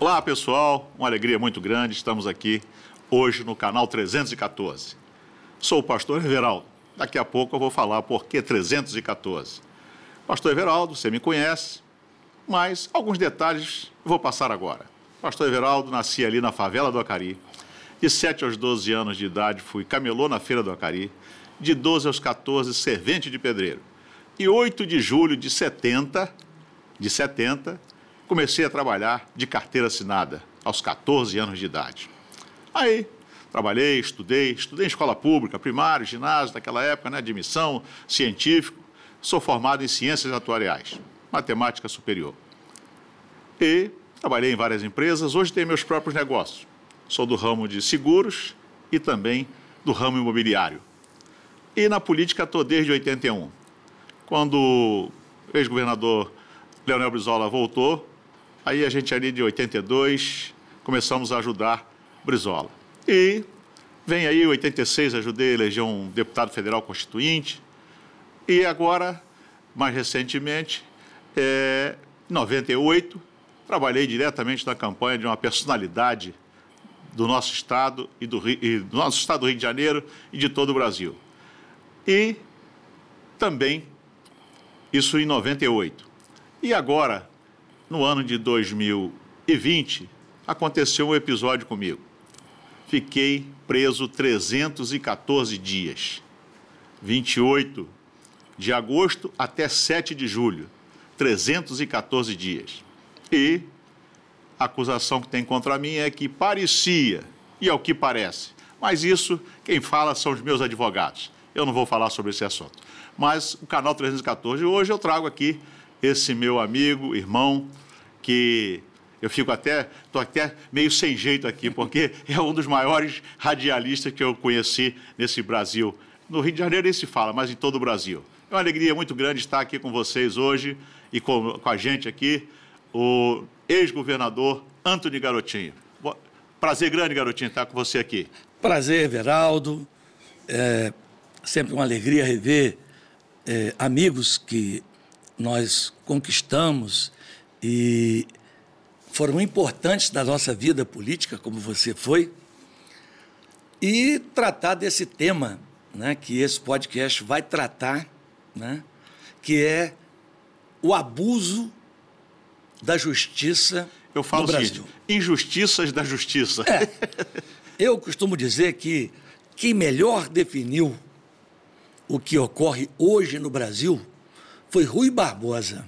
Olá pessoal, uma alegria muito grande, estamos aqui hoje no canal 314. Sou o pastor Everaldo, daqui a pouco eu vou falar por que 314. Pastor Everaldo, você me conhece, mas alguns detalhes vou passar agora. Pastor Everaldo nasci ali na favela do Acari. De 7 aos 12 anos de idade fui camelô na feira do Acari. De 12 aos 14, servente de pedreiro. E 8 de julho de 70, de 70, comecei a trabalhar de carteira assinada, aos 14 anos de idade. Aí, trabalhei, estudei, estudei em escola pública, primário, ginásio, daquela época, né, admissão, científico. Sou formado em ciências atuariais, matemática superior. E trabalhei em várias empresas, hoje tenho meus próprios negócios. Sou do ramo de seguros e também do ramo imobiliário. E na política estou desde 81. Quando o ex-governador Leonel Brizola voltou, Aí a gente ali de 82 começamos a ajudar Brizola. E vem aí 86 ajudei a eleger um deputado federal constituinte. E agora, mais recentemente, é, 98, trabalhei diretamente na campanha de uma personalidade do nosso estado e do, e do nosso estado do Rio de Janeiro e de todo o Brasil. E também isso em 98. E agora, no ano de 2020, aconteceu um episódio comigo. Fiquei preso 314 dias, 28 de agosto até 7 de julho, 314 dias. E a acusação que tem contra mim é que parecia, e ao que parece, mas isso quem fala são os meus advogados. Eu não vou falar sobre esse assunto. Mas o canal 314 hoje eu trago aqui esse meu amigo, irmão, que eu fico até, estou até meio sem jeito aqui, porque é um dos maiores radialistas que eu conheci nesse Brasil. No Rio de Janeiro nem se fala, mas em todo o Brasil. É uma alegria muito grande estar aqui com vocês hoje e com, com a gente aqui, o ex-governador Antônio Garotinho. Prazer grande, Garotinho, estar com você aqui. Prazer, Veraldo. É sempre uma alegria rever é, amigos que nós conquistamos e foram importantes na nossa vida política, como você foi, e tratar desse tema né, que esse podcast vai tratar, né, que é o abuso da justiça Eu falo no Brasil. Seguinte, injustiças da justiça. É. Eu costumo dizer que quem melhor definiu o que ocorre hoje no Brasil foi Rui Barbosa,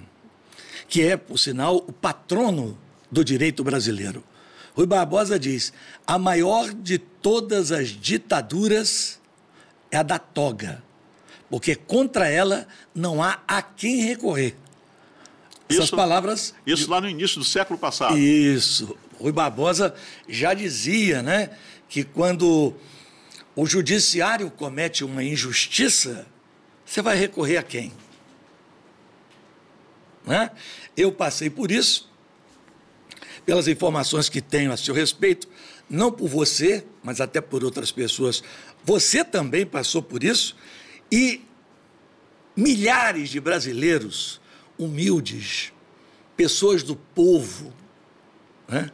que é, por sinal, o patrono do direito brasileiro. Rui Barbosa diz: a maior de todas as ditaduras é a da toga, porque contra ela não há a quem recorrer. Essas Isso- palavras. Isso lá no início do século passado. Isso. Rui Barbosa já dizia, né, que quando o judiciário comete uma injustiça, você vai recorrer a quem? Né? Eu passei por isso, pelas informações que tenho a seu respeito, não por você, mas até por outras pessoas. Você também passou por isso e milhares de brasileiros humildes, pessoas do povo, né,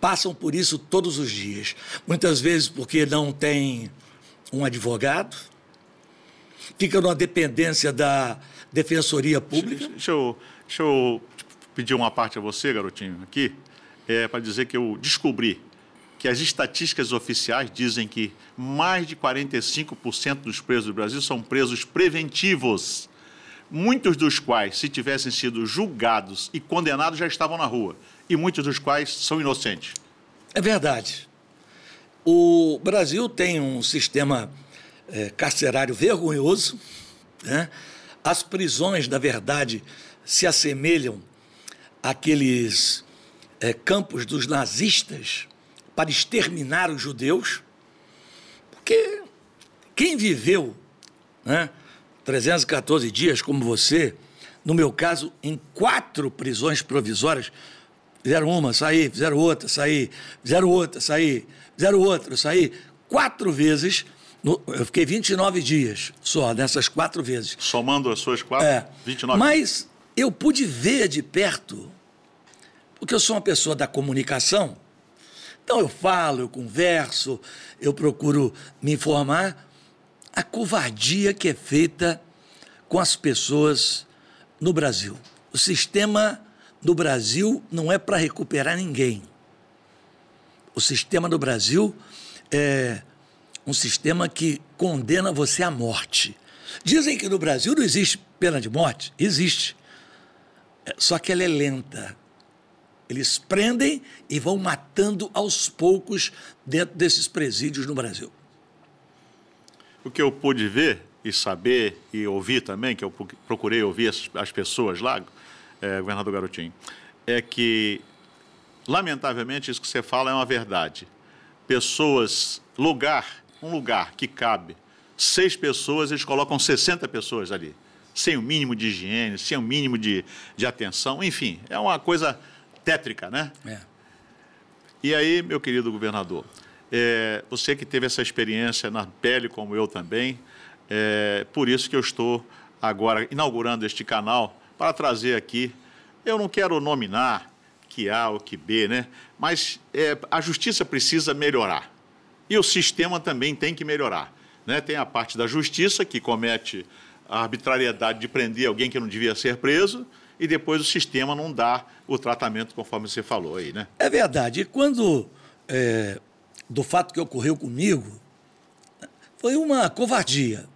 passam por isso todos os dias. Muitas vezes porque não tem um advogado, fica numa dependência da defensoria pública. Deixa eu, deixa eu pedir uma parte a você, garotinho, aqui, é, para dizer que eu descobri que as estatísticas oficiais dizem que mais de 45% dos presos do Brasil são presos preventivos, muitos dos quais, se tivessem sido julgados e condenados, já estavam na rua, e muitos dos quais são inocentes. É verdade. O Brasil tem um sistema eh, carcerário vergonhoso. Né? As prisões, na verdade, se assemelham àqueles eh, campos dos nazistas para exterminar os judeus. Porque quem viveu né, 314 dias, como você, no meu caso, em quatro prisões provisórias, fizeram uma, saí, fizeram outra, saí, fizeram outra, saí, fizeram outra, saí, quatro vezes, no- eu fiquei 29 dias só nessas quatro vezes. Somando as suas quatro, É, 29. Mas eu pude ver de perto porque eu sou uma pessoa da comunicação, então eu falo, eu converso, eu procuro me informar. A covardia que é feita com as pessoas no Brasil. O sistema do Brasil não é para recuperar ninguém. O sistema do Brasil é um sistema que condena você à morte. Dizem que no Brasil não existe pena de morte. Existe. É, só que ela é lenta. Eles prendem e vão matando aos poucos dentro desses presídios no Brasil. O que eu pude ver e saber e ouvir também, que eu procurei ouvir as, as pessoas lá, é, governador Garotinho, é que, lamentavelmente, isso que você fala é uma verdade. Pessoas, lugar, um lugar que cabe seis pessoas, eles colocam 60 pessoas ali, sem o mínimo de higiene, sem o mínimo de, de atenção, enfim, é uma coisa tétrica, né? É. E aí, meu querido governador, é, você que teve essa experiência na pele, como eu também, é por isso que eu estou agora inaugurando este canal para trazer aqui. Eu não quero nominar que A ou que B, né? Mas é, a justiça precisa melhorar. E o sistema também tem que melhorar. Né? Tem a parte da justiça, que comete a arbitrariedade de prender alguém que não devia ser preso, e depois o sistema não dá o tratamento conforme você falou aí, né? É verdade. E quando, é, do fato que ocorreu comigo, foi uma covardia.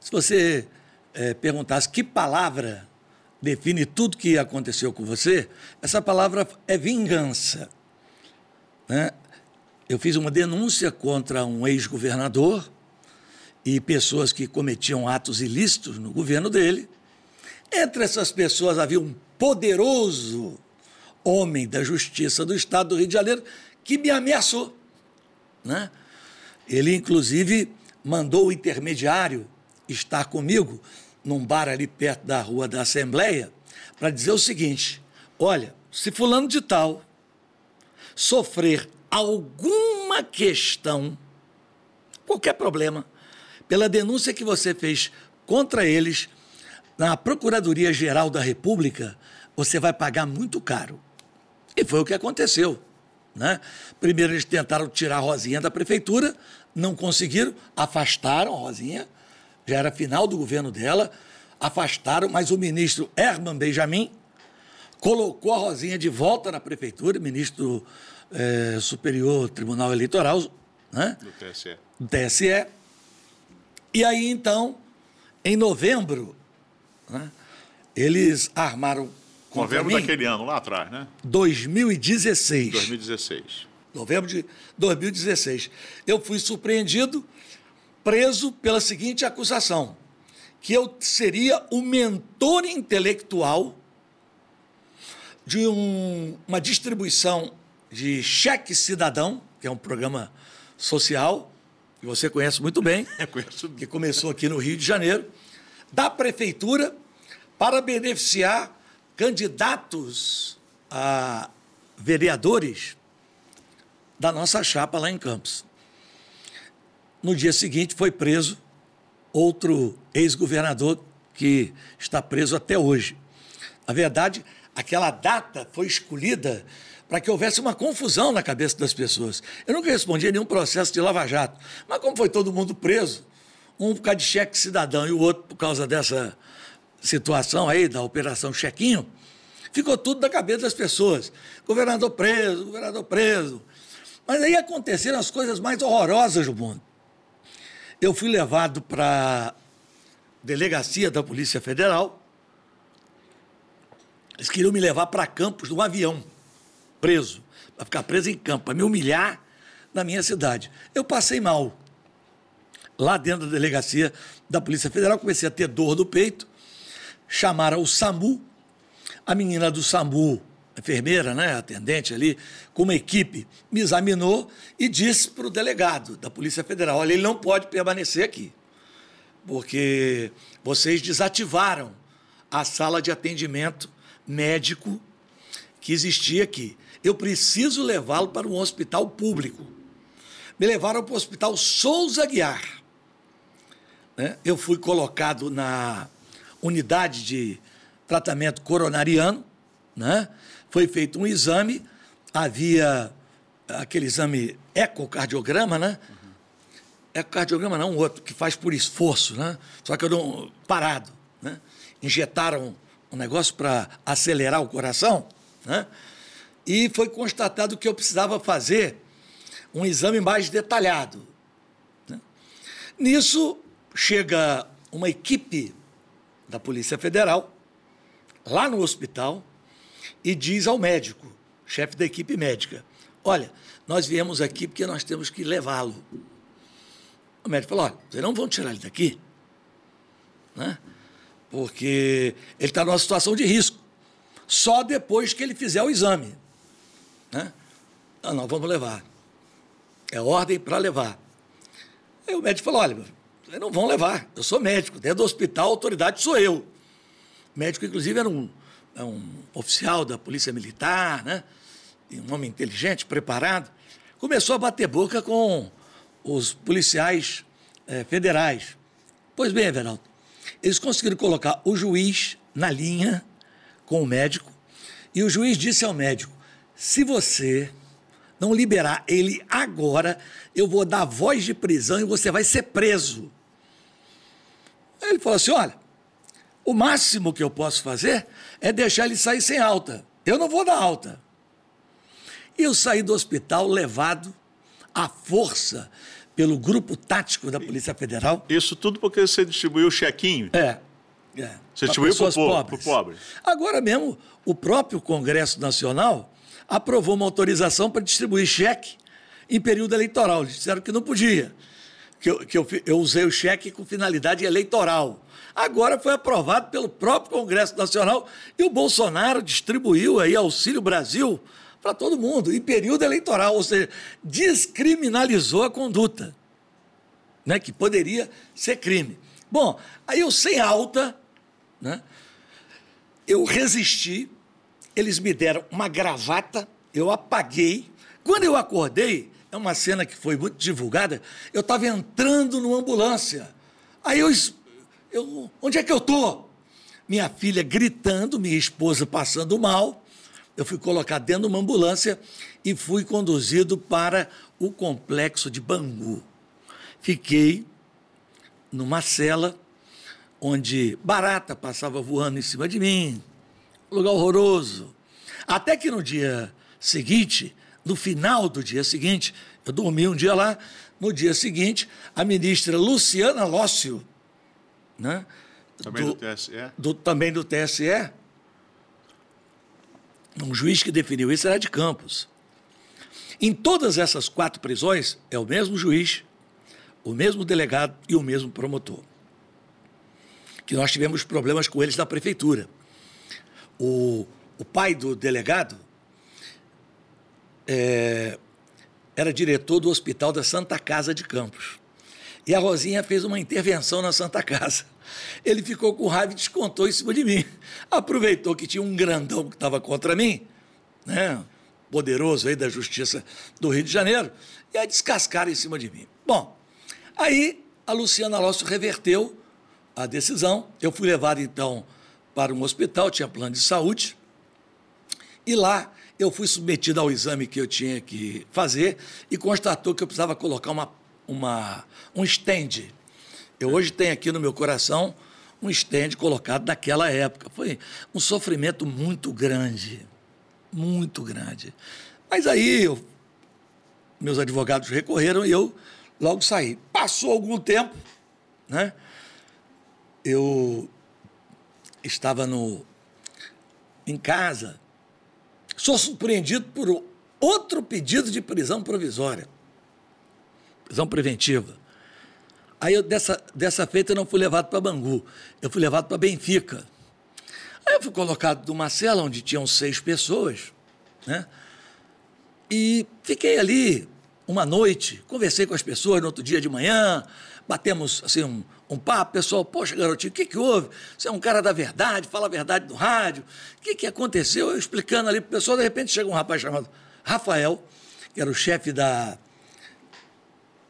Se você é, perguntasse que palavra define tudo que aconteceu com você, essa palavra é vingança. Né? Eu fiz uma denúncia contra um ex-governador e pessoas que cometiam atos ilícitos no governo dele. Entre essas pessoas havia um poderoso homem da justiça do estado do Rio de Janeiro que me ameaçou. Né? Ele, inclusive, mandou o intermediário estar comigo num bar ali perto da Rua da Assembleia, para dizer o seguinte: olha, se fulano de tal sofrer alguma questão, qualquer problema, pela denúncia que você fez contra eles na Procuradoria Geral da República, você vai pagar muito caro. E foi o que aconteceu. Né? Primeiro eles tentaram tirar a Rosinha da prefeitura, não conseguiram, afastaram a Rosinha já era final do governo dela, afastaram, mas o ministro Herman Benjamin colocou a Rosinha de volta na prefeitura, ministro é, Superior Tribunal Eleitoral, né? Do TSE. Do TSE. E aí, então, em novembro, né, eles armaram. Novembro mim, daquele ano, lá atrás, né? 2016. 2016. Novembro de 2016. Eu fui surpreendido preso pela seguinte acusação: que eu seria o mentor intelectual de um, uma distribuição de cheque cidadão, que é um programa social, que você conhece muito bem, que começou aqui no Rio de Janeiro, da prefeitura para beneficiar candidatos a vereadores da nossa chapa lá em Campos. No dia seguinte foi preso outro ex-governador que está preso até hoje. Na verdade, aquela data foi escolhida para que houvesse uma confusão na cabeça das pessoas. Eu nunca respondi a nenhum processo de lava-jato, mas como foi todo mundo preso, um por causa de cheque cidadão e o outro por causa dessa situação aí da operação chequinho, ficou tudo na cabeça das pessoas. Governador preso, governador preso. Mas aí aconteceram as coisas mais horrorosas do mundo. Eu fui levado para delegacia da Polícia Federal. Eles queriam me levar para Campos num avião, preso, para ficar preso em campo, para me humilhar na minha cidade. Eu passei mal. Lá dentro da delegacia da Polícia Federal, comecei a ter dor do peito. Chamaram o SAMU. A menina do SAMU enfermeira, né, atendente ali, com uma equipe, me examinou e disse para o delegado da Polícia Federal: olha, ele não pode permanecer aqui, porque vocês desativaram a sala de atendimento médico que existia aqui. Eu preciso levá-lo para um hospital público. Me levaram para o hospital Souza Guiar. Né? Eu fui colocado na unidade de tratamento coronariano né? foi feito um exame, havia aquele exame ecocardiograma, né? Uhum. Ecocardiograma não, um outro, que faz por esforço, né? Só que eu não. parado. Né? Injetaram um negócio para acelerar o coração, né? E foi constatado que eu precisava fazer um exame mais detalhado. Né? Nisso, chega uma equipe da Polícia Federal, lá no hospital, e diz ao médico, chefe da equipe médica: Olha, nós viemos aqui porque nós temos que levá-lo. O médico falou: Olha, vocês não vão tirar ele daqui, né? porque ele está numa situação de risco, só depois que ele fizer o exame. Né? Não, não, vamos levar. É ordem para levar. Aí o médico falou: Olha, vocês não vão levar, eu sou médico, dentro do hospital a autoridade sou eu. O médico, inclusive, era um é um oficial da Polícia Militar, né? um homem inteligente, preparado, começou a bater boca com os policiais é, federais. Pois bem, Everaldo, eles conseguiram colocar o juiz na linha com o médico e o juiz disse ao médico: se você não liberar ele agora, eu vou dar voz de prisão e você vai ser preso. Aí ele falou assim: olha, o máximo que eu posso fazer é deixar ele sair sem alta. Eu não vou dar alta. E eu saí do hospital levado à força pelo grupo tático da Polícia Federal. Isso tudo porque você distribuiu o chequinho? É. é você distribuiu para o pobre. Agora mesmo, o próprio Congresso Nacional aprovou uma autorização para distribuir cheque em período eleitoral. Eles disseram que não podia. Que, eu, que eu, eu usei o cheque com finalidade eleitoral agora foi aprovado pelo próprio Congresso Nacional e o Bolsonaro distribuiu aí Auxílio Brasil para todo mundo, em período eleitoral, ou seja, descriminalizou a conduta, né, que poderia ser crime. Bom, aí eu sem alta, né, eu resisti, eles me deram uma gravata, eu apaguei. Quando eu acordei, é uma cena que foi muito divulgada, eu estava entrando numa ambulância. Aí eu eu, onde é que eu estou? Minha filha gritando, minha esposa passando mal. Eu fui colocado dentro de uma ambulância e fui conduzido para o complexo de Bangu. Fiquei numa cela onde barata passava voando em cima de mim, lugar horroroso. Até que no dia seguinte, no final do dia seguinte, eu dormi um dia lá, no dia seguinte, a ministra Luciana Lócio né? Também do, do TSE? Do, também do TSE. Um juiz que definiu isso era de Campos. Em todas essas quatro prisões, é o mesmo juiz, o mesmo delegado e o mesmo promotor. Que nós tivemos problemas com eles na prefeitura. O, o pai do delegado é, era diretor do Hospital da Santa Casa de Campos. E a Rosinha fez uma intervenção na Santa Casa. Ele ficou com raiva e descontou em cima de mim. Aproveitou que tinha um grandão que estava contra mim, né? poderoso aí da Justiça do Rio de Janeiro, e a descascar em cima de mim. Bom, aí a Luciana Lócio reverteu a decisão. Eu fui levado, então, para um hospital, tinha plano de saúde, e lá eu fui submetido ao exame que eu tinha que fazer e constatou que eu precisava colocar uma uma, um stand. Eu hoje tenho aqui no meu coração um stand colocado naquela época. Foi um sofrimento muito grande, muito grande. Mas aí eu, meus advogados recorreram e eu logo saí. Passou algum tempo, né? Eu estava no, em casa, sou surpreendido por outro pedido de prisão provisória prisão preventiva. Aí, eu, dessa, dessa feita, eu não fui levado para Bangu, eu fui levado para Benfica. Aí eu fui colocado numa cela onde tinham seis pessoas, né? E fiquei ali uma noite, conversei com as pessoas no outro dia de manhã, batemos assim um, um papo, pessoal, poxa, garotinho, o que, que houve? Você é um cara da verdade, fala a verdade no rádio. O que, que aconteceu? Eu explicando ali para o pessoal, de repente chega um rapaz chamado Rafael, que era o chefe da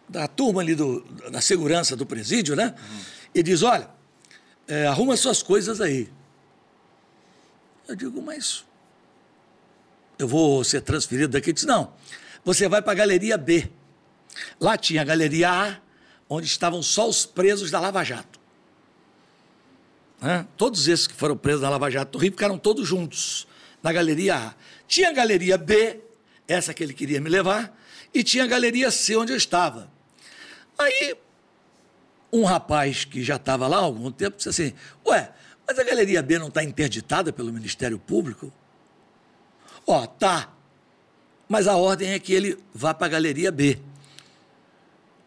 da turma ali do, da segurança do presídio, né? Uhum. E diz: olha, é, arruma suas coisas aí. Eu digo, mas eu vou ser transferido daqui. Ele disse, não, você vai para a galeria B. Lá tinha a galeria A, onde estavam só os presos da Lava Jato. Né? Todos esses que foram presos da Lava Jato do Rio ficaram todos juntos na galeria A. Tinha a galeria B, essa que ele queria me levar, e tinha a galeria C, onde eu estava. Aí, um rapaz que já estava lá há algum tempo disse assim: Ué, mas a galeria B não está interditada pelo Ministério Público? Ó, tá. Mas a ordem é que ele vá para a galeria B.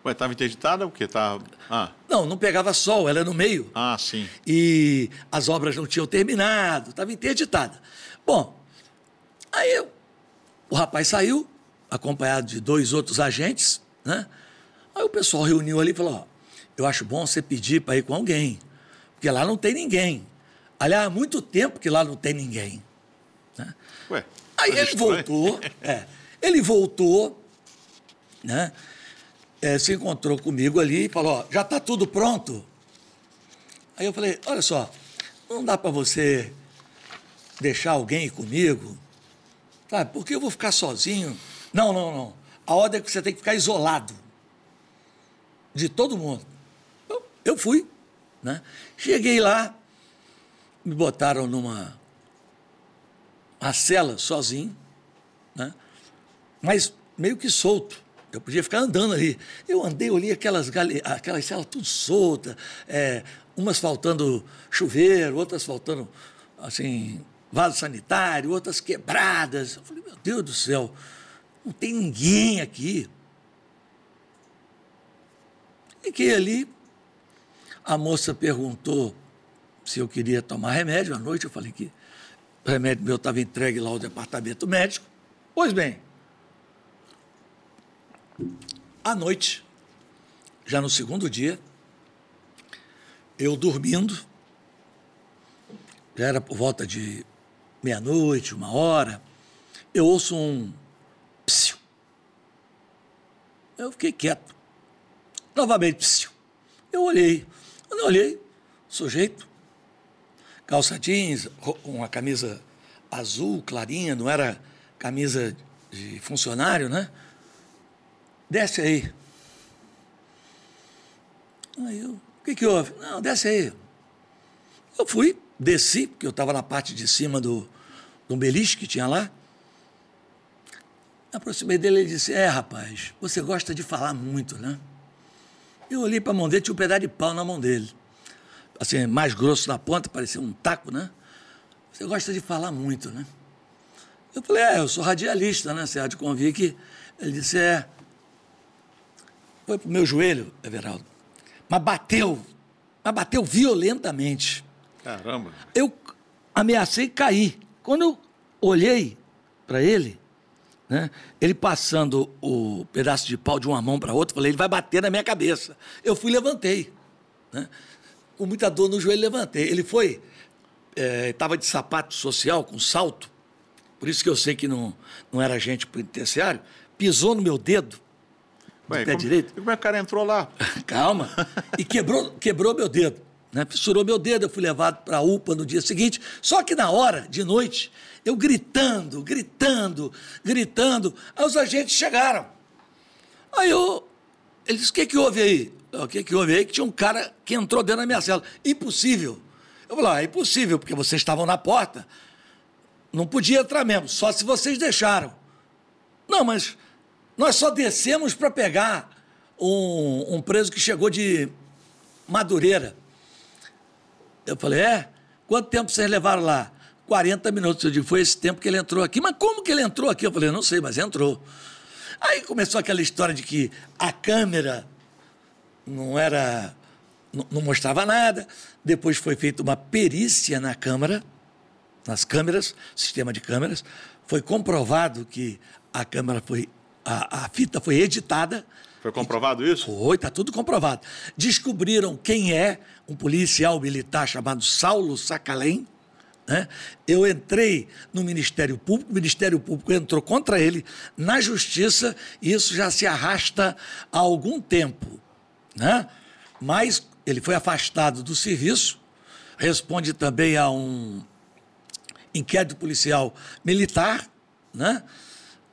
Ué, estava interditada porque tá. Ah. Não, não pegava sol, ela era no meio. Ah, sim. E as obras não tinham terminado, estava interditada. Bom, aí eu, o rapaz saiu, acompanhado de dois outros agentes, né? Aí o pessoal reuniu ali e falou: ó, eu acho bom você pedir para ir com alguém, porque lá não tem ninguém. Aliás, há muito tempo que lá não tem ninguém. Né? Ué, Aí ele estranho. voltou, é, ele voltou, né? É, se encontrou comigo ali e falou: ó, já está tudo pronto. Aí eu falei: olha só, não dá para você deixar alguém comigo, sabe? Porque eu vou ficar sozinho. Não, não, não. A ordem é que você tem que ficar isolado de todo mundo. Eu, eu fui, né? Cheguei lá, me botaram numa a cela sozinho, né? mas meio que solto. Eu podia ficar andando ali. Eu andei, olhei aquelas, gale... aquelas celas tudo soltas, é, umas faltando chuveiro, outras faltando assim, vaso sanitário, outras quebradas. Eu falei, meu Deus do céu, não tem ninguém aqui. Fiquei ali, a moça perguntou se eu queria tomar remédio à noite. Eu falei que o remédio meu estava entregue lá ao departamento médico. Pois bem, à noite, já no segundo dia, eu dormindo, já era por volta de meia-noite, uma hora, eu ouço um psiu. Eu fiquei quieto. Novamente, psiu. Eu olhei. Quando eu olhei, sujeito, calça jeans, uma camisa azul clarinha, não era camisa de funcionário, né? Desce aí. Aí eu, o que, que houve? Não, desce aí. Eu fui, desci, porque eu estava na parte de cima do, do beliche que tinha lá. Me aproximei dele e disse: É, rapaz, você gosta de falar muito, né? Eu olhei para a mão dele, tinha um pedaço de pau na mão dele. Assim, mais grosso na ponta, parecia um taco, né? Você gosta de falar muito, né? Eu falei: É, eu sou radialista, né? Você há de convir que. Ele disse: É. Foi pro meu joelho, Everaldo. Mas bateu. Mas bateu violentamente Caramba. eu ameacei cair. Quando eu olhei para ele, né, ele passando o pedaço de pau de uma mão para outra, falei, ele vai bater na minha cabeça. Eu fui e levantei. Né? Com muita dor no joelho, levantei. Ele foi, estava de sapato social, com salto, por isso que eu sei que não, não era agente penitenciário, pisou no meu dedo, Ué, pé como, direito. e como é que o cara entrou lá? Calma. E quebrou, quebrou meu dedo. Né? Fissurou meu dedo, eu fui levado para a UPA no dia seguinte. Só que na hora, de noite, eu gritando, gritando, gritando. Aí os agentes chegaram. Aí eu. Ele disse: O que, que houve aí? O que, que houve aí? Que tinha um cara que entrou dentro da minha cela. Impossível. Eu falei: ah, é impossível, porque vocês estavam na porta. Não podia entrar mesmo, só se vocês deixaram. Não, mas nós só descemos para pegar um, um preso que chegou de Madureira. Eu falei, é? Quanto tempo vocês levaram lá? 40 minutos. Eu digo, foi esse tempo que ele entrou aqui. Mas como que ele entrou aqui? Eu falei, não sei, mas entrou. Aí começou aquela história de que a câmera não era. não, mostrava nada. Depois foi feita uma perícia na câmara, nas câmeras, sistema de câmeras. Foi comprovado que a câmera foi. A, a fita foi editada. Foi comprovado isso? Foi, está tudo comprovado. Descobriram quem é um policial militar chamado Saulo Sacalém. Né? Eu entrei no Ministério Público, o Ministério Público entrou contra ele na Justiça, e isso já se arrasta há algum tempo. Né? Mas ele foi afastado do serviço, responde também a um inquérito policial militar, né?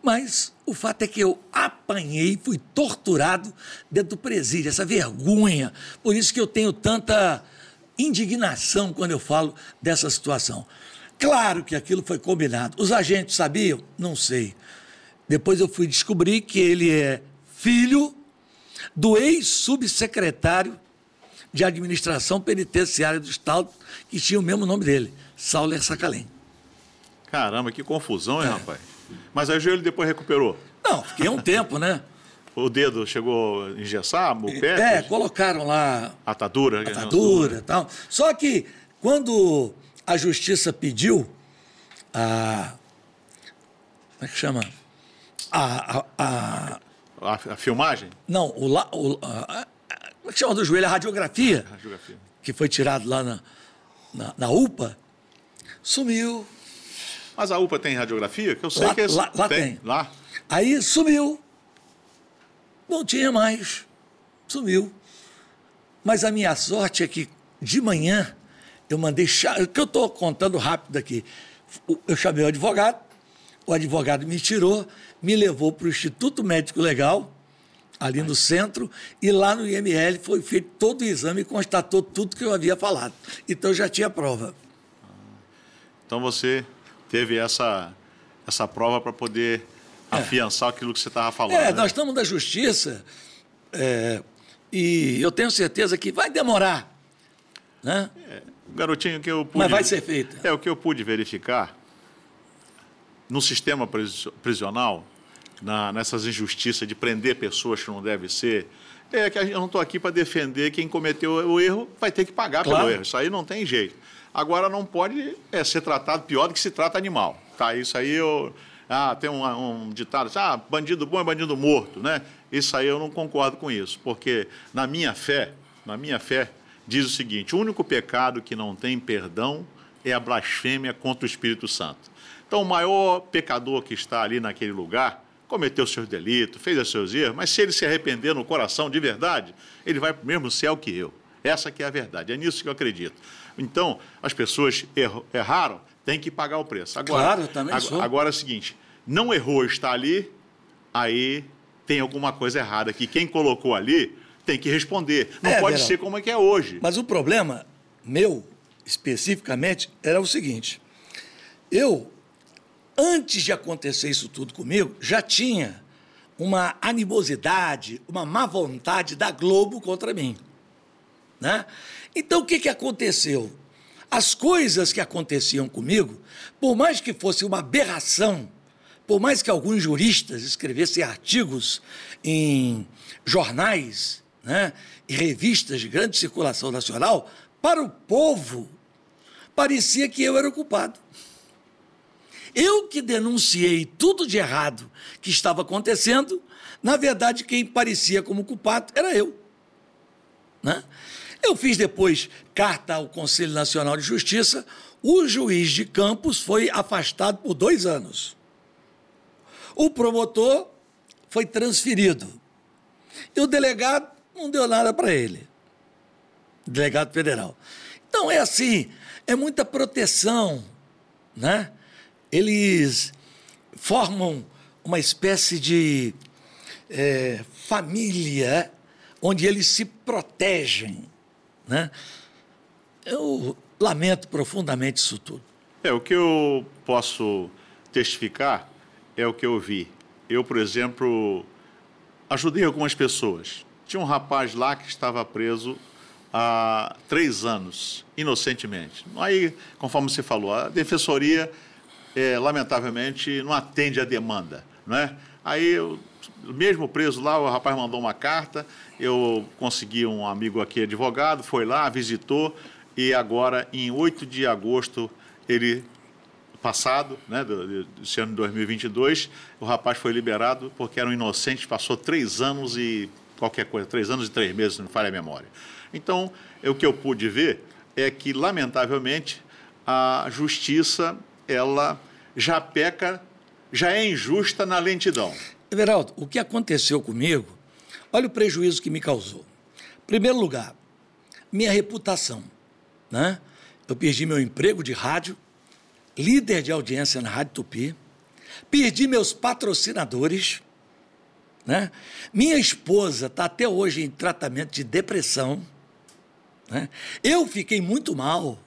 Mas o fato é que eu apanhei, fui torturado dentro do presídio, essa vergonha. Por isso que eu tenho tanta indignação quando eu falo dessa situação. Claro que aquilo foi combinado. Os agentes sabiam? Não sei. Depois eu fui descobrir que ele é filho do ex-subsecretário de Administração Penitenciária do Estado, que tinha o mesmo nome dele, Sauler Sacalém. Caramba, que confusão, hein, é. rapaz? Mas aí o joelho depois recuperou? Não, fiquei um tempo, né? O dedo chegou a engessar, o pé? É, colocaram lá... Atadura. Atadura e tal. Só que quando a justiça pediu a. Como é que chama? A. a, a, a, a filmagem? Não, o, o a, como é que chama do joelho? A radiografia. radiografia. Que foi tirado lá na, na, na, UPA. Sumiu. Mas a UPA tem radiografia? Que eu sei lá, que é lá, lá tem. tem. Lá? Aí sumiu. Não tinha mais. Sumiu. Mas a minha sorte é que de manhã eu mandei. O que eu estou contando rápido aqui. Eu chamei o advogado, o advogado me tirou, me levou para o Instituto Médico Legal, ali no centro, e lá no IML foi feito todo o exame e constatou tudo que eu havia falado. Então eu já tinha prova. Então você teve essa, essa prova para poder é. afiançar aquilo que você estava falando. É, né? nós estamos na justiça é, e eu tenho certeza que vai demorar. Né? É. Garotinho, que eu pude. Mas vai ser feita. É, o que eu pude verificar no sistema prisional, na, nessas injustiças de prender pessoas que não devem ser, é que eu não estou aqui para defender quem cometeu o erro, vai ter que pagar claro. pelo erro. Isso aí não tem jeito. Agora, não pode é, ser tratado pior do que se trata animal. Tá? Isso aí eu. Ah, tem um, um ditado, ah, bandido bom é bandido morto, né? Isso aí eu não concordo com isso, porque na minha fé, na minha fé, diz o seguinte: o único pecado que não tem perdão é a blasfêmia contra o Espírito Santo. Então, o maior pecador que está ali naquele lugar cometeu seus delitos, fez os seus erros, mas se ele se arrepender no coração de verdade, ele vai para o mesmo céu que eu. Essa que é a verdade, é nisso que eu acredito. Então, as pessoas erraram, tem que pagar o preço. Agora, claro, também agora, sou. agora é o seguinte, não errou, está ali, aí tem alguma coisa errada, que quem colocou ali tem que responder. Não é, pode ser como é que é hoje. Mas o problema meu, especificamente, era o seguinte: eu, antes de acontecer isso tudo comigo, já tinha uma animosidade, uma má vontade da Globo contra mim. Né? Então, o que, que aconteceu? As coisas que aconteciam comigo, por mais que fosse uma aberração, por mais que alguns juristas escrevessem artigos em jornais né, e revistas de grande circulação nacional, para o povo, parecia que eu era o culpado. Eu que denunciei tudo de errado que estava acontecendo, na verdade, quem parecia como culpado era eu. Né? Eu fiz depois carta ao Conselho Nacional de Justiça, o juiz de Campos foi afastado por dois anos. O promotor foi transferido. E o delegado não deu nada para ele. Delegado federal. Então é assim, é muita proteção, né? Eles formam uma espécie de é, família onde eles se protegem, né? Eu lamento profundamente isso tudo. É, o que eu posso testificar é o que eu vi. Eu, por exemplo, ajudei algumas pessoas tinha um rapaz lá que estava preso há três anos, inocentemente. Aí, conforme você falou, a defensoria, é, lamentavelmente, não atende à demanda. Não é? Aí, eu, mesmo preso lá, o rapaz mandou uma carta, eu consegui um amigo aqui, advogado, foi lá, visitou, e agora, em 8 de agosto, ele passado, né, desse ano de 2022, o rapaz foi liberado porque era um inocente, passou três anos e qualquer coisa, três anos e três meses, não falha a memória. Então, o que eu pude ver é que, lamentavelmente, a justiça, ela já peca, já é injusta na lentidão. Everaldo, o que aconteceu comigo, olha o prejuízo que me causou. Em primeiro lugar, minha reputação. Né? Eu perdi meu emprego de rádio, líder de audiência na Rádio Tupi, perdi meus patrocinadores, né? minha esposa está até hoje em tratamento de depressão, né? eu fiquei muito mal,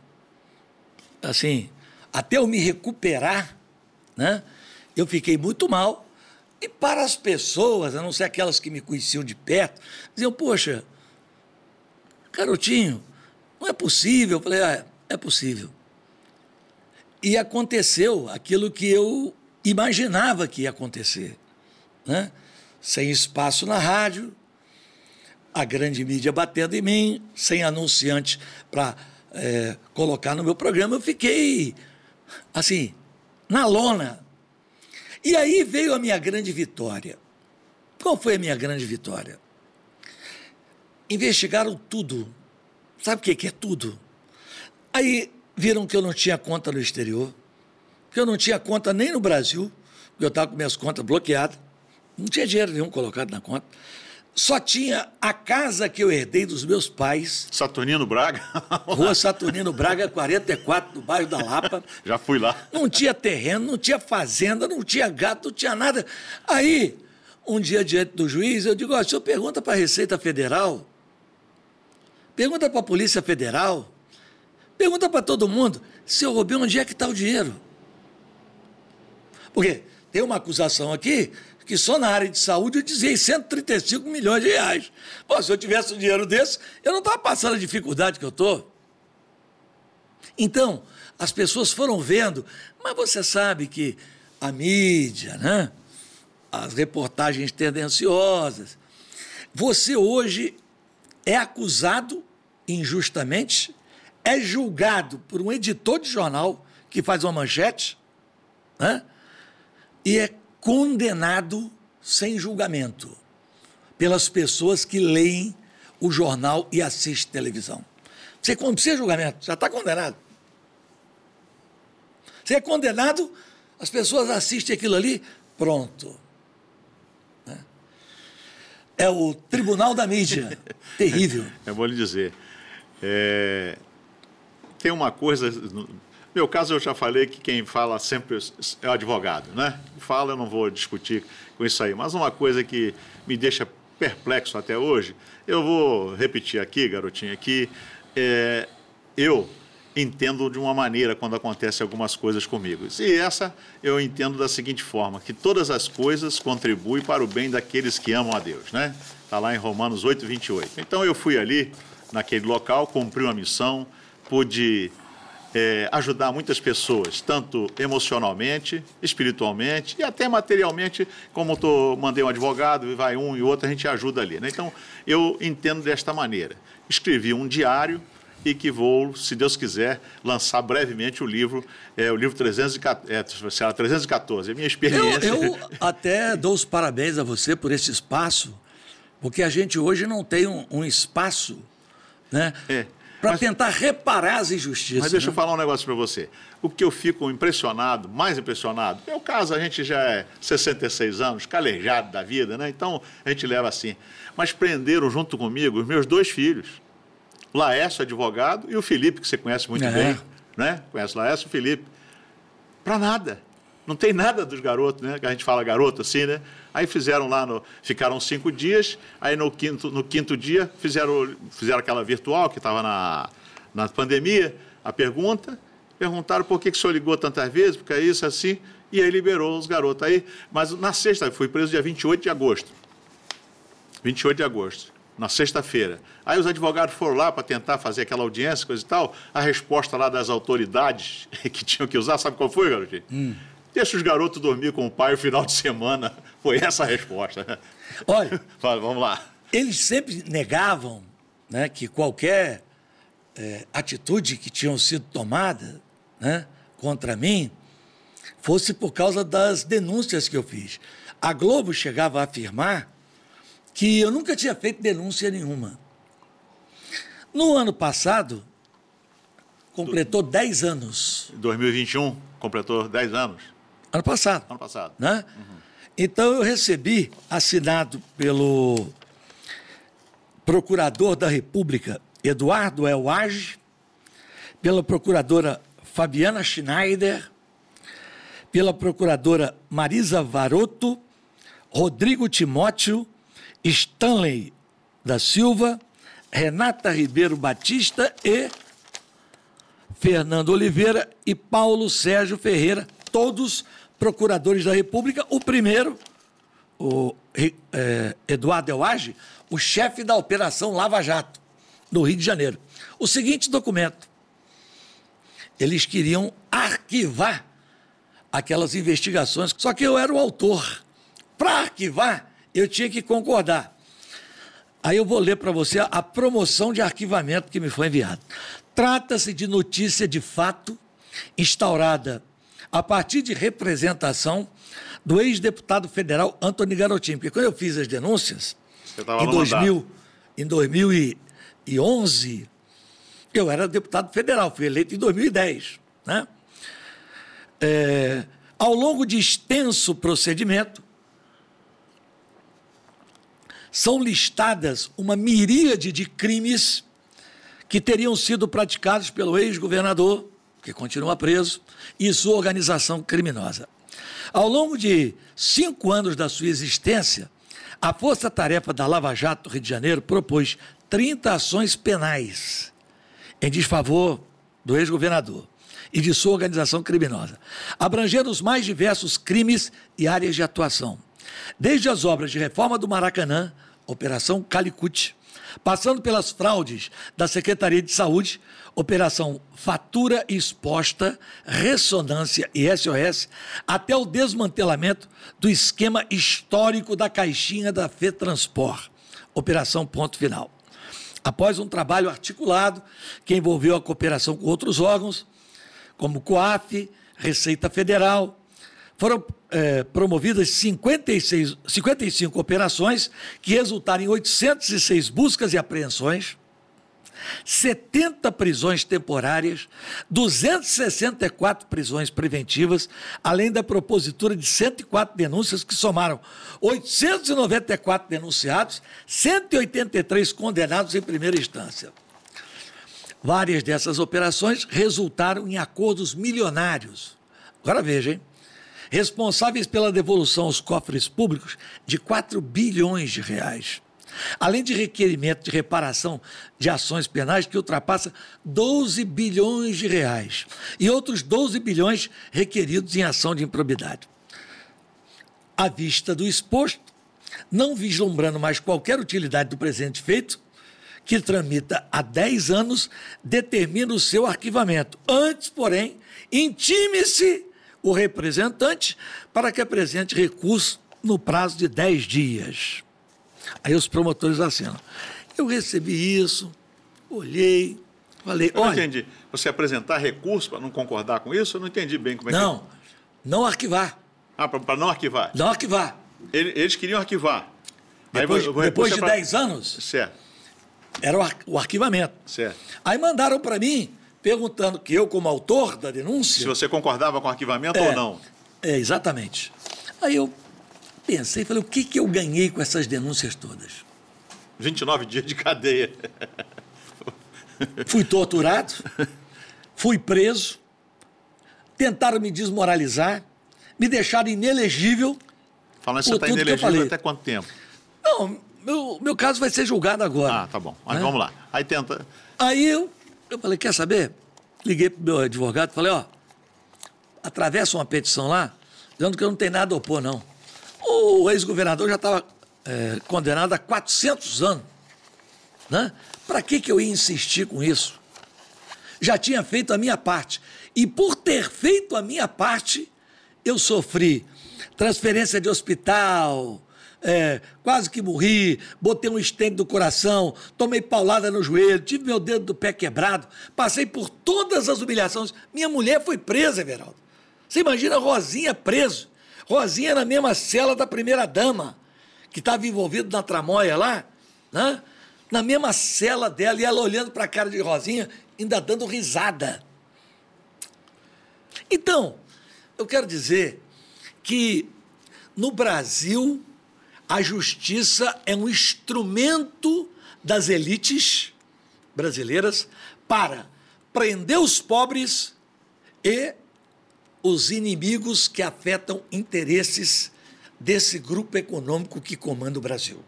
assim, até eu me recuperar, né? eu fiquei muito mal. E para as pessoas, a não ser aquelas que me conheciam de perto, diziam: Poxa, garotinho, não é possível. Eu falei: ah, é possível. E aconteceu aquilo que eu imaginava que ia acontecer. Né? Sem espaço na rádio, a grande mídia batendo em mim, sem anunciante para é, colocar no meu programa, eu fiquei assim, na lona. E aí veio a minha grande vitória. Qual foi a minha grande vitória? Investigaram tudo. Sabe o que é tudo? Aí viram que eu não tinha conta no exterior, que eu não tinha conta nem no Brasil, porque eu estava com minhas contas bloqueadas, não tinha dinheiro nenhum colocado na conta. Só tinha a casa que eu herdei dos meus pais. Saturnino Braga? Rua Saturnino Braga, 44, no bairro da Lapa. Já fui lá. Não tinha terreno, não tinha fazenda, não tinha gato, não tinha nada. Aí, um dia diante do juiz, eu digo: ó, o senhor pergunta para a Receita Federal, pergunta para a Polícia Federal, pergunta para todo mundo se eu roubei, onde é que está o dinheiro? Porque tem uma acusação aqui que só na área de saúde eu dizia 135 milhões de reais. Pô, se eu tivesse um dinheiro desse, eu não estava passando a dificuldade que eu estou. Então, as pessoas foram vendo, mas você sabe que a mídia, né? as reportagens tendenciosas, você hoje é acusado injustamente, é julgado por um editor de jornal que faz uma manchete, né? e é condenado sem julgamento pelas pessoas que leem o jornal e assistem televisão. Você não precisa de julgamento, já está condenado. Você é condenado, as pessoas assistem aquilo ali, pronto. Né? É o tribunal da mídia. Terrível. Eu vou lhe dizer. É, tem uma coisa meu caso, eu já falei que quem fala sempre é o advogado, né? Fala, eu não vou discutir com isso aí. Mas uma coisa que me deixa perplexo até hoje, eu vou repetir aqui, garotinha, que é, eu entendo de uma maneira quando acontecem algumas coisas comigo. E essa eu entendo da seguinte forma, que todas as coisas contribuem para o bem daqueles que amam a Deus, né? Está lá em Romanos 8, 28. Então eu fui ali, naquele local, cumpri uma missão, pude é, ajudar muitas pessoas, tanto emocionalmente, espiritualmente e até materialmente, como tô, mandei um advogado, e vai um e outro, a gente ajuda ali. Né? Então, eu entendo desta maneira. Escrevi um diário e que vou, se Deus quiser, lançar brevemente o livro, é, o livro 314, é, 314, a minha experiência. Eu, eu até dou os parabéns a você por esse espaço, porque a gente hoje não tem um, um espaço né, é para tentar reparar as injustiças. Mas deixa né? eu falar um negócio para você. O que eu fico impressionado, mais impressionado, meu caso, a gente já é 66 anos, calejado da vida, né? Então a gente leva assim. Mas prenderam junto comigo os meus dois filhos. Laércio, advogado, e o Felipe, que você conhece muito é. bem, né? Conhece Laércio e o Felipe. Para nada. Não tem nada dos garotos, né? Que a gente fala garoto assim, né? Aí fizeram lá, no, ficaram cinco dias, aí no quinto, no quinto dia fizeram, fizeram aquela virtual que estava na, na pandemia, a pergunta, perguntaram por que, que o senhor ligou tantas vezes, porque é isso, assim, e aí liberou os garotos. Aí, mas na sexta, fui preso dia 28 de agosto. 28 de agosto, na sexta-feira. Aí os advogados foram lá para tentar fazer aquela audiência, coisa e tal. A resposta lá das autoridades que tinham que usar, sabe qual foi, garotinho? Hum. Deixa os garotos dormir com o pai o final de semana. Foi essa a resposta. Olha, Fala, vamos lá. Eles sempre negavam né, que qualquer é, atitude que tinham sido tomada né, contra mim fosse por causa das denúncias que eu fiz. A Globo chegava a afirmar que eu nunca tinha feito denúncia nenhuma. No ano passado, completou 10 anos. 2021 completou 10 anos. Ano passado. Ano passado. Né? Uhum. Então eu recebi, assinado pelo Procurador da República, Eduardo Elwage, pela Procuradora Fabiana Schneider, pela procuradora Marisa Varoto, Rodrigo Timóteo, Stanley da Silva, Renata Ribeiro Batista e Fernando Oliveira e Paulo Sérgio Ferreira, todos procuradores da República. O primeiro, o é, Eduardo Elage, o chefe da Operação Lava Jato, no Rio de Janeiro. O seguinte documento. Eles queriam arquivar aquelas investigações, só que eu era o autor. Para arquivar, eu tinha que concordar. Aí eu vou ler para você a promoção de arquivamento que me foi enviada. Trata-se de notícia de fato instaurada a partir de representação do ex-deputado federal Antônio Garotinho. Porque quando eu fiz as denúncias, em, 2000, em 2011, eu era deputado federal, fui eleito em 2010. Né? É, ao longo de extenso procedimento, são listadas uma miríade de crimes que teriam sido praticados pelo ex-governador, que continua preso, e sua organização criminosa. Ao longo de cinco anos da sua existência, a Força Tarefa da Lava Jato Rio de Janeiro propôs 30 ações penais em desfavor do ex-governador e de sua organização criminosa, abrangendo os mais diversos crimes e áreas de atuação, desde as obras de reforma do Maracanã Operação Calicut, passando pelas fraudes da Secretaria de Saúde, Operação Fatura Exposta, Ressonância e SOS, até o desmantelamento do esquema histórico da caixinha da FETransport, Operação Ponto Final. Após um trabalho articulado que envolveu a cooperação com outros órgãos, como COAF, Receita Federal, foram é, promovidas 56, 55 operações que resultaram em 806 buscas e apreensões, 70 prisões temporárias, 264 prisões preventivas, além da propositura de 104 denúncias que somaram 894 denunciados, 183 condenados em primeira instância. Várias dessas operações resultaram em acordos milionários. Agora veja, hein? Responsáveis pela devolução aos cofres públicos de 4 bilhões de reais. Além de requerimento de reparação de ações penais que ultrapassa 12 bilhões de reais e outros 12 bilhões requeridos em ação de improbidade. À vista do exposto, não vislumbrando mais qualquer utilidade do presente feito, que tramita há 10 anos, determina o seu arquivamento. Antes, porém, intime-se o representante para que apresente recurso no prazo de 10 dias. Aí os promotores assinam. Eu recebi isso, olhei, falei. Eu não entendi. Você apresentar recurso para não concordar com isso? Eu não entendi bem como é não, que. Não, não arquivar. Ah, para não arquivar? Não arquivar. Eles queriam arquivar. Depois, depois de 10 pra... anos? Certo. Era o arquivamento. Certo. Aí mandaram para mim perguntando que eu, como autor da denúncia. Se você concordava com o arquivamento é, ou não. É, exatamente. Aí eu pensei, falei, o que, que eu ganhei com essas denúncias todas? 29 dias de cadeia. Fui torturado, fui preso, tentaram me desmoralizar, me deixaram inelegível. Falando que você está inelegível até quanto tempo? Não, meu, meu caso vai ser julgado agora. Ah, tá bom. Mas né? vamos lá. Aí tenta. Aí eu eu falei, quer saber? Liguei para o meu advogado falei, ó, atravessa uma petição lá, dizendo que eu não tenho nada a opor, não. O ex-governador já estava é, condenado a 400 anos. Né? Para que, que eu ia insistir com isso? Já tinha feito a minha parte. E por ter feito a minha parte, eu sofri transferência de hospital, é, quase que morri, botei um estende do coração, tomei paulada no joelho, tive meu dedo do pé quebrado, passei por todas as humilhações. Minha mulher foi presa, Everaldo. Você imagina Rosinha preso. Rosinha na mesma cela da primeira dama, que estava envolvida na tramóia lá, né? na mesma cela dela, e ela olhando para a cara de Rosinha, ainda dando risada. Então, eu quero dizer que no Brasil a justiça é um instrumento das elites brasileiras para prender os pobres e os inimigos que afetam interesses desse grupo econômico que comanda o Brasil.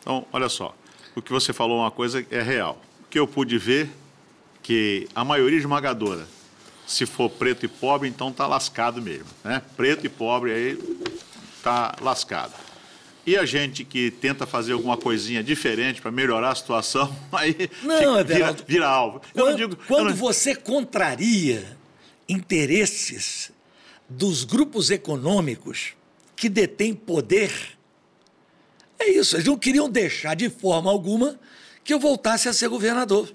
Então, olha só, o que você falou uma coisa é real. O que eu pude ver que a maioria esmagadora, se for preto e pobre, então tá lascado mesmo, né? Preto e pobre aí tá lascado. E a gente que tenta fazer alguma coisinha diferente para melhorar a situação, aí não, fica, vira, vira, alvo. Quando, digo, quando não... você contraria interesses dos grupos econômicos que detêm poder, é isso. Eles não queriam deixar de forma alguma que eu voltasse a ser governador.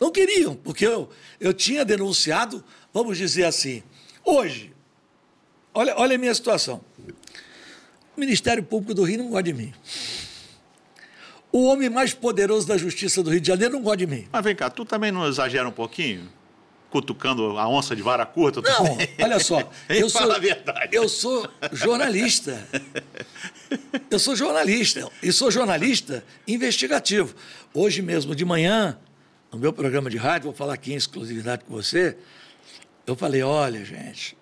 Não queriam, porque eu, eu tinha denunciado, vamos dizer assim, hoje, olha, olha a minha situação. O Ministério Público do Rio não gosta de mim. O homem mais poderoso da Justiça do Rio de Janeiro não gosta de mim. Mas vem cá, tu também não exagera um pouquinho? Cutucando a onça de vara curta? Não, também? olha só. eu sou, a verdade. Eu sou jornalista. Eu sou jornalista. E sou jornalista investigativo. Hoje mesmo, de manhã, no meu programa de rádio, vou falar aqui em exclusividade com você, eu falei, olha, gente,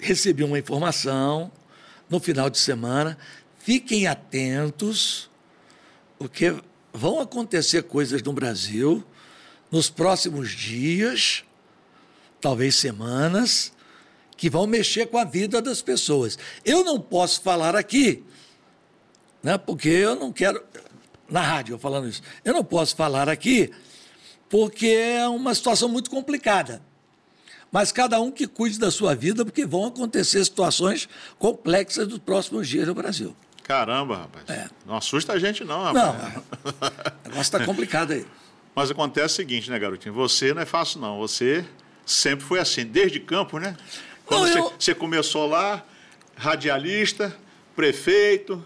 recebi uma informação no final de semana. Fiquem atentos, porque vão acontecer coisas no Brasil nos próximos dias, talvez semanas, que vão mexer com a vida das pessoas. Eu não posso falar aqui, né, porque eu não quero. Na rádio, eu falando isso. Eu não posso falar aqui porque é uma situação muito complicada mas cada um que cuide da sua vida, porque vão acontecer situações complexas nos próximos dias no Brasil. Caramba, rapaz. É. Não assusta a gente, não, rapaz. Não, o negócio está complicado aí. Mas acontece o seguinte, né, garotinho? Você não é fácil, não. Você sempre foi assim, desde campo, né? Quando não, você, eu... você começou lá, radialista, prefeito,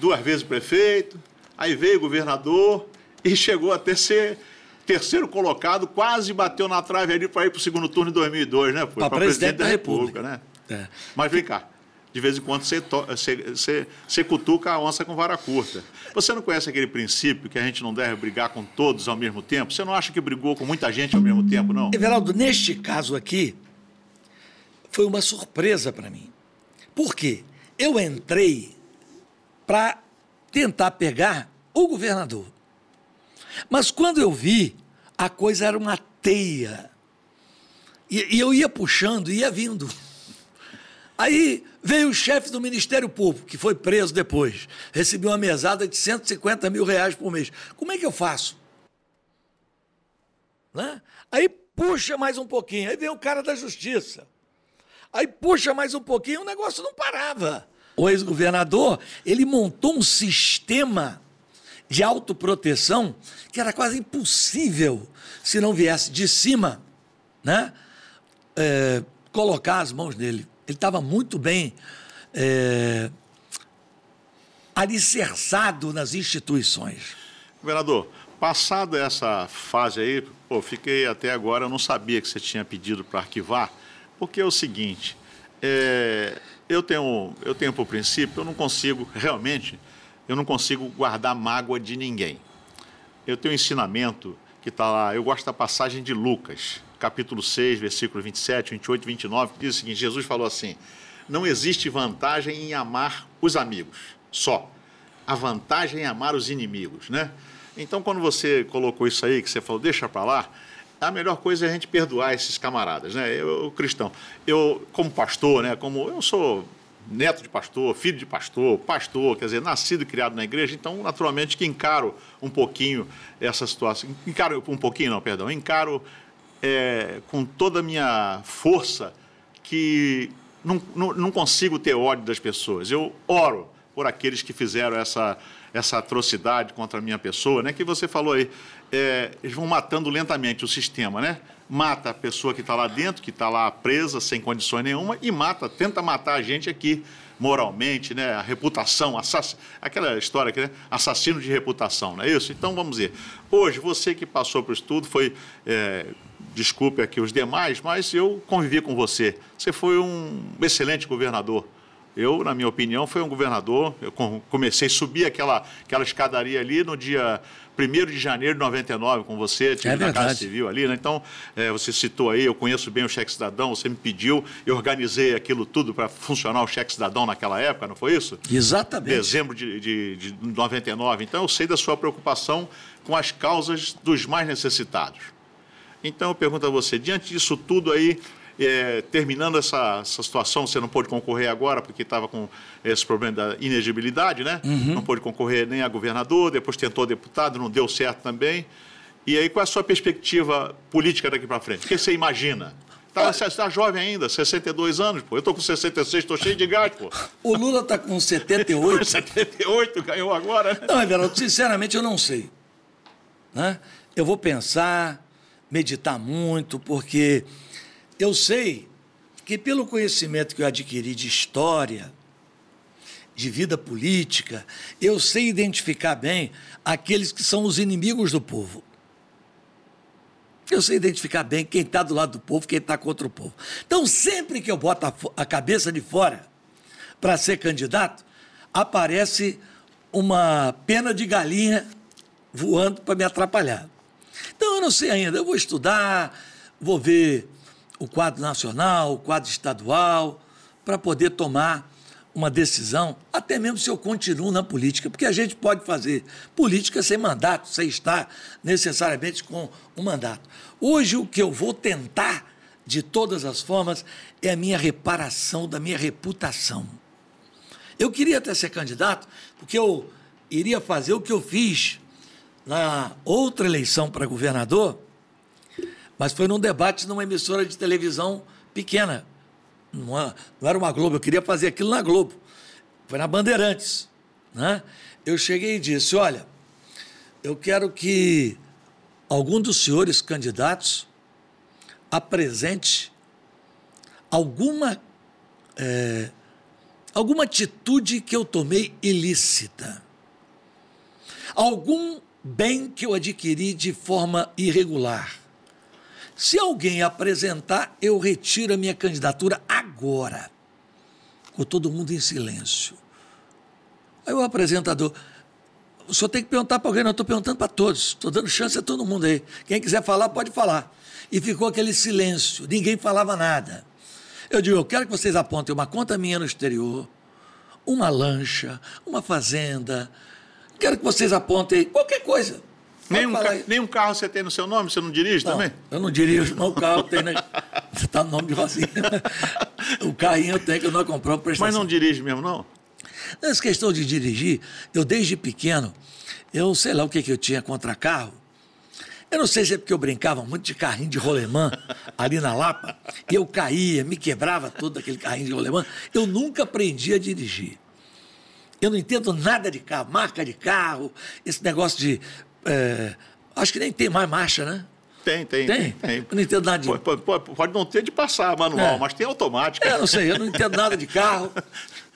duas vezes prefeito, aí veio governador e chegou até ser terceiro colocado, quase bateu na trave ali para ir para o segundo turno em 2002, né? Para presidente, da, da República, República né? É. Mas vem cá, de vez em quando você, você, você, você, cutuca a onça com vara curta. Você não conhece aquele princípio que a gente não deve brigar com todos ao mesmo tempo? Você não acha que brigou com muita gente ao mesmo tempo, não? Everaldo, neste caso aqui, foi uma surpresa para mim. Por quê? Eu entrei para tentar pegar o governador. Mas quando eu vi, a coisa era uma teia. E, e eu ia puxando, ia vindo. Aí veio o chefe do Ministério Público, que foi preso depois. Recebeu uma mesada de 150 mil reais por mês. Como é que eu faço? Né? Aí puxa mais um pouquinho. Aí vem o cara da justiça. Aí puxa mais um pouquinho, o negócio não parava. O ex-governador, ele montou um sistema de autoproteção que era quase impossível, se não viesse de cima, né, é, colocar as mãos nele. Ele estava muito bem é, alicerçado nas instituições. Governador, passada essa fase aí, pô, fiquei até agora, eu não sabia que você tinha pedido para arquivar, porque é o seguinte, é, eu tenho, eu tenho por princípio, eu não consigo realmente eu não consigo guardar mágoa de ninguém. Eu tenho um ensinamento que está lá, eu gosto da passagem de Lucas, capítulo 6, versículo 27, 28 e 29, que diz o seguinte: Jesus falou assim: Não existe vantagem em amar os amigos, só. A vantagem é amar os inimigos, né? Então, quando você colocou isso aí, que você falou, deixa para lá, a melhor coisa é a gente perdoar esses camaradas, né? Eu, cristão, eu, como pastor, né? Como eu sou neto de pastor, filho de pastor, pastor, quer dizer, nascido e criado na igreja, então, naturalmente, que encaro um pouquinho essa situação. Encaro um pouquinho, não, perdão, encaro é, com toda a minha força que não, não, não consigo ter ódio das pessoas. Eu oro por aqueles que fizeram essa, essa atrocidade contra a minha pessoa, né? Que você falou aí, é, eles vão matando lentamente o sistema, né? mata a pessoa que está lá dentro, que está lá presa, sem condições nenhuma, e mata, tenta matar a gente aqui, moralmente, né? A reputação, assass... aquela história que né? assassino de reputação, não é isso? Então vamos ver. Hoje, você que passou por estudo, foi. É... Desculpe aqui os demais, mas eu convivi com você. Você foi um excelente governador Eu, na minha opinião, foi um governador. Eu comecei a subir aquela, aquela escadaria ali no dia 1 de janeiro de 99 com você, tive é na Casa Civil ali, né? Então, é, você citou aí, eu conheço bem o cheque cidadão, você me pediu, eu organizei aquilo tudo para funcionar o cheque cidadão naquela época, não foi isso? Exatamente. Dezembro de, de, de 99. Então, eu sei da sua preocupação com as causas dos mais necessitados. Então, eu pergunto a você, diante disso tudo aí, é, terminando essa, essa, situação, você não pôde concorrer agora porque estava com esse problema da inegibilidade, né? Uhum. Não pôde concorrer nem a governador, depois tentou deputado, não deu certo também. E aí, qual é a sua perspectiva política daqui para frente? O que você imagina? Tá, você está jovem ainda, 62 anos, pô. Eu estou com 66, estou cheio de gás, pô. O Lula está com 78. 78, ganhou agora. Né? Não, Everaldo, sinceramente eu não sei. Né? Eu vou pensar, meditar muito, porque eu sei que, pelo conhecimento que eu adquiri de história, de vida política, eu sei identificar bem aqueles que são os inimigos do povo. Eu sei identificar bem quem está do lado do povo, quem está contra o povo. Então, sempre que eu boto a, a cabeça de fora para ser candidato, aparece uma pena de galinha voando para me atrapalhar. Então, eu não sei ainda. Eu vou estudar, vou ver o quadro nacional, o quadro estadual, para poder tomar uma decisão, até mesmo se eu continuo na política, porque a gente pode fazer política sem mandato, sem estar necessariamente com um mandato. Hoje, o que eu vou tentar, de todas as formas, é a minha reparação da minha reputação. Eu queria até ser candidato, porque eu iria fazer o que eu fiz na outra eleição para governador, mas foi num debate numa emissora de televisão pequena. Não, era uma Globo, eu queria fazer aquilo na Globo. Foi na Bandeirantes. Né? Eu cheguei e disse: Olha, eu quero que algum dos senhores candidatos apresente alguma, é, alguma atitude que eu tomei ilícita. Algum bem que eu adquiri de forma irregular se alguém apresentar, eu retiro a minha candidatura agora. Com todo mundo em silêncio. Aí o apresentador, o senhor tem que perguntar para alguém, não estou perguntando para todos, estou dando chance a todo mundo aí. Quem quiser falar, pode falar. E ficou aquele silêncio, ninguém falava nada. Eu digo, eu quero que vocês apontem uma conta minha no exterior, uma lancha, uma fazenda. Quero que vocês apontem qualquer coisa. Nenhum, ca... Nenhum carro você tem no seu nome? Você não dirige não, também? Eu não dirijo, mas o carro tem, né? Você está no nome de Rosinha. o carrinho eu tenho que eu não comprei prestação. Mas não dirige mesmo, não? Essa questão de dirigir, eu desde pequeno, eu sei lá o que, que eu tinha contra carro. Eu não sei se é porque eu brincava muito de carrinho de rolemã ali na Lapa, e eu caía, me quebrava todo aquele carrinho de rolemã. Eu nunca aprendi a dirigir. Eu não entendo nada de carro, marca de carro, esse negócio de é, acho que nem tem mais marcha, né? Tem, tem. Tem? tem. Eu não entendo nada de... Pode, pode, pode não ter de passar manual, é. mas tem automática. É, não sei, eu não entendo nada de carro.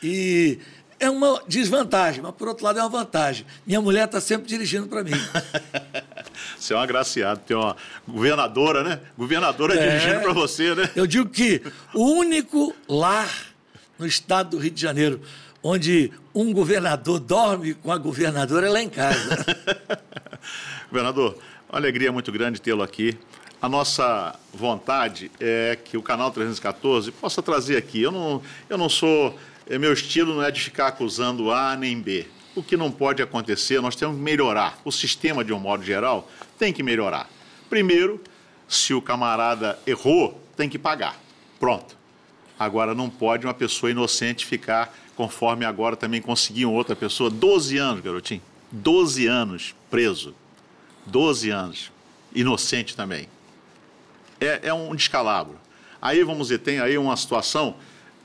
E é uma desvantagem, mas por outro lado é uma vantagem. Minha mulher está sempre dirigindo para mim. Você é um agraciado, tem uma governadora, né? Governadora é, dirigindo para você, né? Eu digo que o único lar no estado do Rio de Janeiro onde um governador dorme com a governadora é lá em casa. governador, uma alegria muito grande tê-lo aqui. A nossa vontade é que o canal 314 possa trazer aqui. Eu não, eu não sou. É, meu estilo não é de ficar acusando A nem B. O que não pode acontecer, nós temos que melhorar. O sistema, de um modo geral, tem que melhorar. Primeiro, se o camarada errou, tem que pagar. Pronto. Agora, não pode uma pessoa inocente ficar conforme agora também conseguiam outra pessoa, 12 anos, garotinho, 12 anos preso, 12 anos, inocente também. É, é um descalabro. Aí, vamos dizer, tem aí uma situação,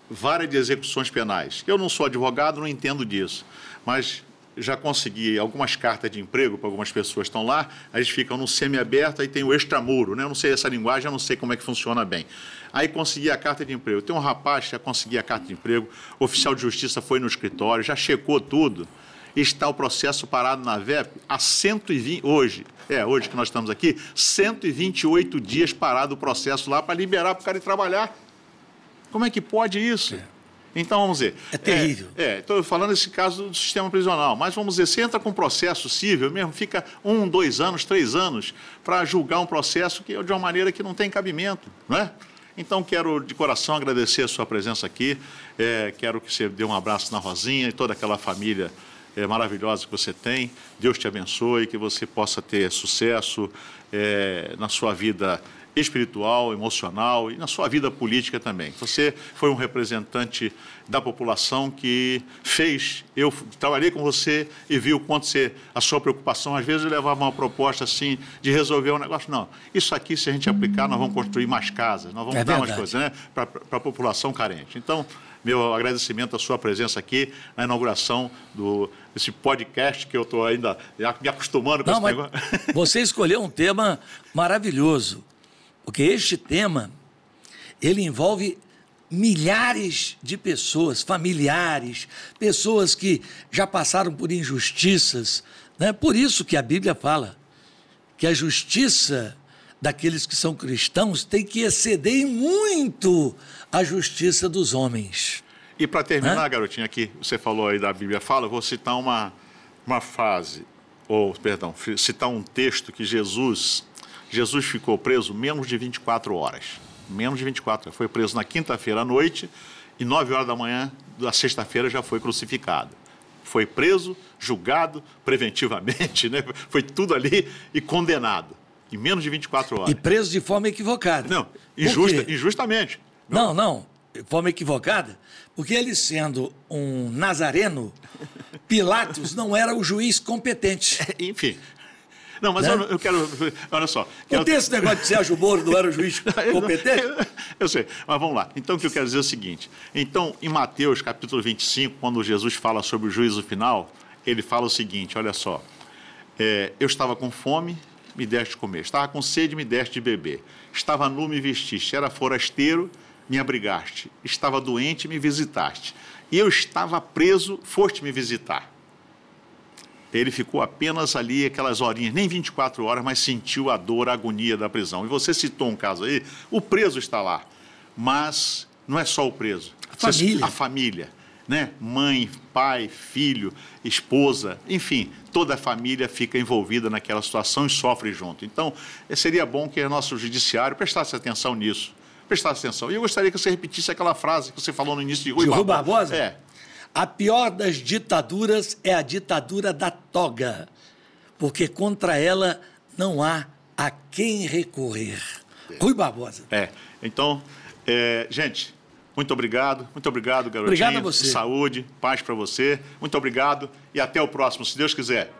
várias de execuções penais. Eu não sou advogado, não entendo disso, mas já consegui algumas cartas de emprego para algumas pessoas estão lá, eles ficam no semiaberto, aí tem o extramuro, né? Eu não sei essa linguagem, eu não sei como é que funciona bem. Aí consegui a carta de emprego. Tem um rapaz que já conseguiu a carta de emprego, o oficial de justiça foi no escritório, já checou tudo. Está o processo parado na VEP há 120, hoje, é, hoje que nós estamos aqui, 128 dias parado o processo lá para liberar para o cara ir trabalhar. Como é que pode isso? É. Então, vamos dizer. É terrível. É, estou falando esse caso do sistema prisional, mas vamos dizer, você entra com um processo civil mesmo, fica um, dois anos, três anos para julgar um processo que, de uma maneira que não tem cabimento, não é? Então, quero de coração agradecer a sua presença aqui. É, quero que você dê um abraço na Rosinha e toda aquela família é, maravilhosa que você tem. Deus te abençoe, que você possa ter sucesso é, na sua vida espiritual, emocional e na sua vida política também. Você foi um representante da população que fez. Eu trabalhei com você e vi o quanto você, a sua preocupação, às vezes levava uma proposta assim de resolver um negócio. Não, isso aqui, se a gente aplicar, nós vamos construir mais casas, nós vamos é dar verdade. mais coisas né, para a população carente. Então, meu agradecimento à sua presença aqui na inauguração do esse podcast que eu estou ainda me acostumando com Não, esse negócio. Você escolheu um tema maravilhoso. Porque este tema, ele envolve milhares de pessoas, familiares, pessoas que já passaram por injustiças. Né? Por isso que a Bíblia fala que a justiça daqueles que são cristãos tem que exceder muito a justiça dos homens. E para terminar, garotinha, aqui, você falou aí da Bíblia fala, vou citar uma, uma frase, ou, perdão, citar um texto que Jesus Jesus ficou preso menos de 24 horas. Menos de 24 horas. Foi preso na quinta-feira à noite e 9 horas da manhã da sexta-feira já foi crucificado. Foi preso, julgado preventivamente, né? foi tudo ali e condenado. Em menos de 24 horas. E preso de forma equivocada. Não, injusta, injustamente. Não, não, de forma equivocada, porque ele sendo um nazareno, Pilatos não era o juiz competente. Enfim, não, mas né? eu, eu, quero. Olha só. Não tem esse negócio de Sérgio Moro não era o juiz competente? eu, eu sei, mas vamos lá. Então, o que eu quero dizer é o seguinte: então, em Mateus capítulo 25, quando Jesus fala sobre o juízo final, ele fala o seguinte: olha só. É, eu estava com fome, me deste de comer. Estava com sede, me deste de beber. Estava nu, me vestiste. Era forasteiro, me abrigaste. Estava doente, me visitaste. E eu estava preso, foste me visitar. Ele ficou apenas ali aquelas horinhas, nem 24 horas, mas sentiu a dor, a agonia da prisão. E você citou um caso aí, o preso está lá, mas não é só o preso. A família. A família, né? Mãe, pai, filho, esposa, enfim, toda a família fica envolvida naquela situação e sofre junto. Então, seria bom que o nosso judiciário prestasse atenção nisso. Prestasse atenção. E eu gostaria que você repetisse aquela frase que você falou no início de Rui, de Rui Barbosa. É. A pior das ditaduras é a ditadura da toga, porque contra ela não há a quem recorrer. É. Rui Barbosa. É, então, é, gente, muito obrigado, muito obrigado, garotinho. Obrigado a você. Saúde, paz para você. Muito obrigado e até o próximo, se Deus quiser.